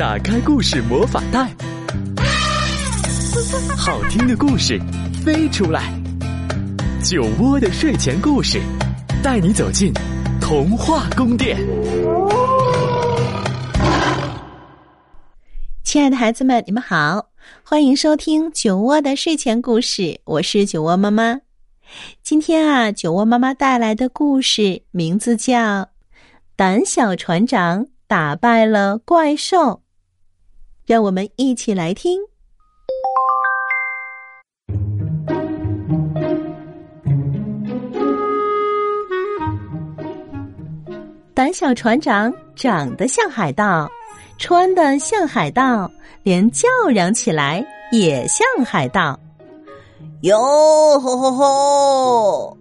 打开故事魔法袋，好听的故事飞出来。酒窝的睡前故事，带你走进童话宫殿。亲爱的孩子们，你们好，欢迎收听酒窝的睡前故事，我是酒窝妈妈。今天啊，酒窝妈妈带来的故事名字叫《胆小船长打败了怪兽》。让我们一起来听。胆小船长长得像海盗，穿的像海盗，连叫嚷起来也像海盗。哟吼吼吼！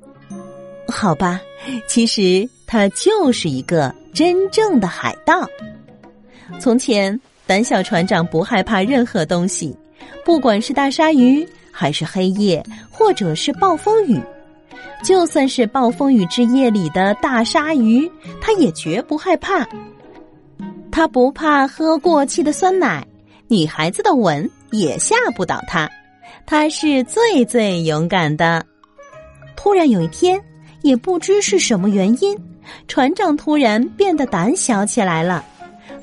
好吧，其实他就是一个真正的海盗。从前。胆小船长不害怕任何东西，不管是大鲨鱼，还是黑夜，或者是暴风雨。就算是暴风雨之夜里的大鲨鱼，他也绝不害怕。他不怕喝过期的酸奶，女孩子的吻也吓不倒他。他是最最勇敢的。突然有一天，也不知是什么原因，船长突然变得胆小起来了。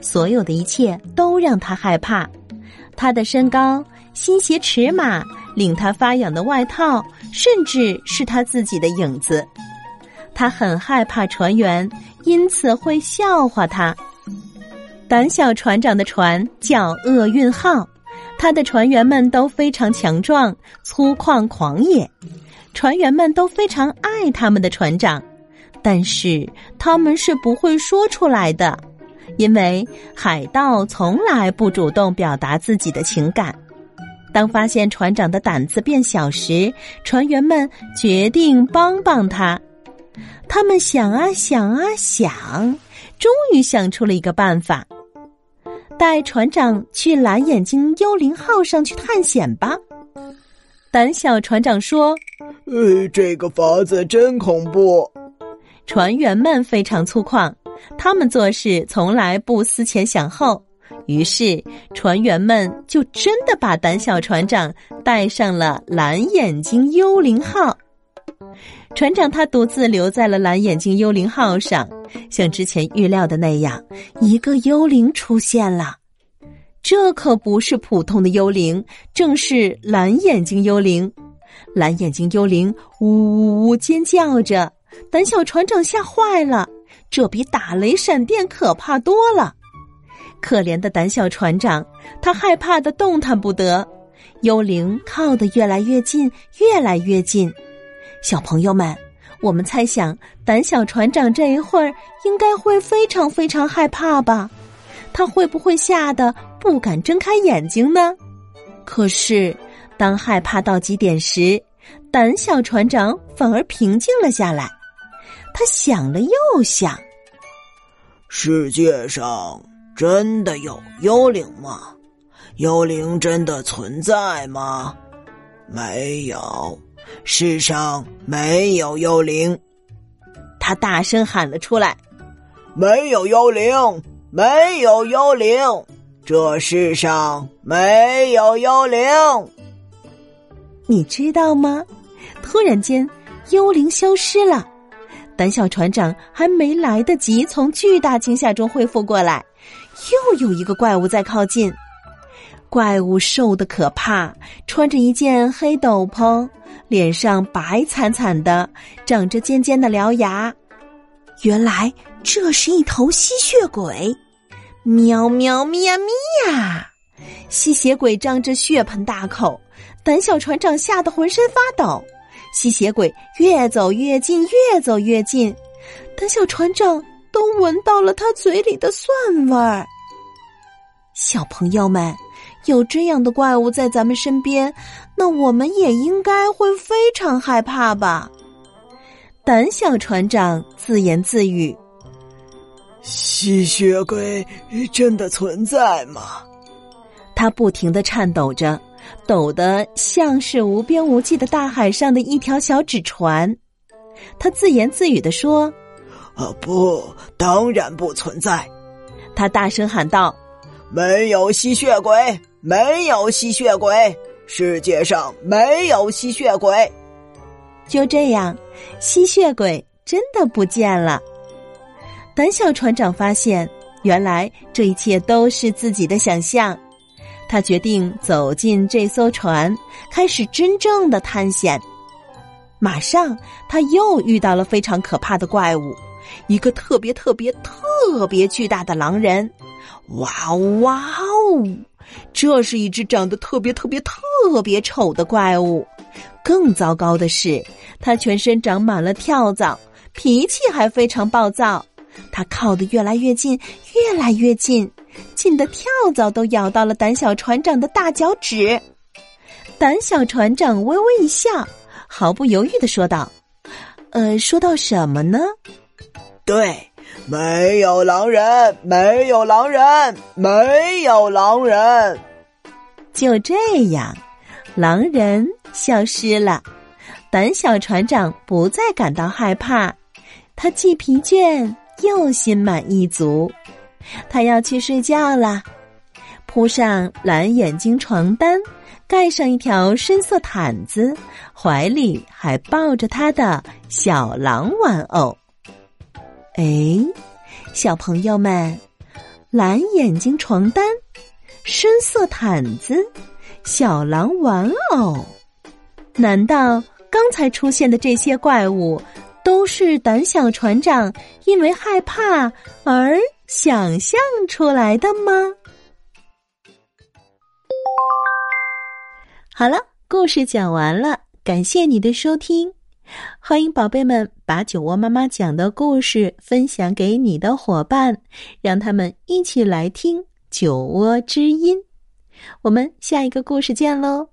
所有的一切都让他害怕，他的身高、新鞋尺码、令他发痒的外套，甚至是他自己的影子。他很害怕船员，因此会笑话他。胆小船长的船叫厄运号，他的船员们都非常强壮、粗犷、狂野，船员们都非常爱他们的船长，但是他们是不会说出来的。因为海盗从来不主动表达自己的情感。当发现船长的胆子变小时，船员们决定帮帮他。他们想啊想啊想，终于想出了一个办法：带船长去蓝眼睛幽灵号上去探险吧。胆小船长说：“呃，这个法子真恐怖。”船员们非常粗犷。他们做事从来不思前想后，于是船员们就真的把胆小船长带上了蓝眼睛幽灵号。船长他独自留在了蓝眼睛幽灵号上，像之前预料的那样，一个幽灵出现了。这可不是普通的幽灵，正是蓝眼睛幽灵。蓝眼睛幽灵呜呜呜尖叫着，胆小船长吓坏了。这比打雷闪电可怕多了。可怜的胆小船长，他害怕的动弹不得。幽灵靠得越来越近，越来越近。小朋友们，我们猜想，胆小船长这一会儿应该会非常非常害怕吧？他会不会吓得不敢睁开眼睛呢？可是，当害怕到极点时，胆小船长反而平静了下来。他想了又想：世界上真的有幽灵吗？幽灵真的存在吗？没有，世上没有幽灵。他大声喊了出来：“没有幽灵，没有幽灵，这世上没有幽灵。”你知道吗？突然间，幽灵消失了。胆小船长还没来得及从巨大惊吓中恢复过来，又有一个怪物在靠近。怪物瘦的可怕，穿着一件黑斗篷，脸上白惨惨的，长着尖尖的獠牙。原来这是一头吸血鬼！喵喵咪呀咪呀！吸血鬼张着血盆大口，胆小船长吓得浑身发抖。吸血鬼越走越近，越走越近，胆小船长都闻到了他嘴里的蒜味儿。小朋友们，有这样的怪物在咱们身边，那我们也应该会非常害怕吧？胆小船长自言自语：“吸血鬼真的存在吗？”他不停的颤抖着。抖得像是无边无际的大海上的一条小纸船，他自言自语地说：“啊，不，当然不存在。”他大声喊道：“没有吸血鬼，没有吸血鬼，世界上没有吸血鬼。就这样，吸血鬼真的不见了。胆小船长发现，原来这一切都是自己的想象。他决定走进这艘船，开始真正的探险。马上，他又遇到了非常可怕的怪物，一个特别特别特别巨大的狼人。哇哦哇哦！这是一只长得特别特别特别丑的怪物。更糟糕的是，它全身长满了跳蚤，脾气还非常暴躁。它靠得越来越近，越来越近。近的跳蚤都咬到了胆小船长的大脚趾，胆小船长微微一笑，毫不犹豫的说道：“呃，说到什么呢？对，没有狼人，没有狼人，没有狼人。就这样，狼人消失了，胆小船长不再感到害怕，他既疲倦又心满意足。”他要去睡觉啦，铺上蓝眼睛床单，盖上一条深色毯子，怀里还抱着他的小狼玩偶。哎，小朋友们，蓝眼睛床单、深色毯子、小狼玩偶，难道刚才出现的这些怪物都是胆小船长因为害怕而？想象出来的吗？好了，故事讲完了，感谢你的收听，欢迎宝贝们把酒窝妈妈讲的故事分享给你的伙伴，让他们一起来听酒窝之音。我们下一个故事见喽！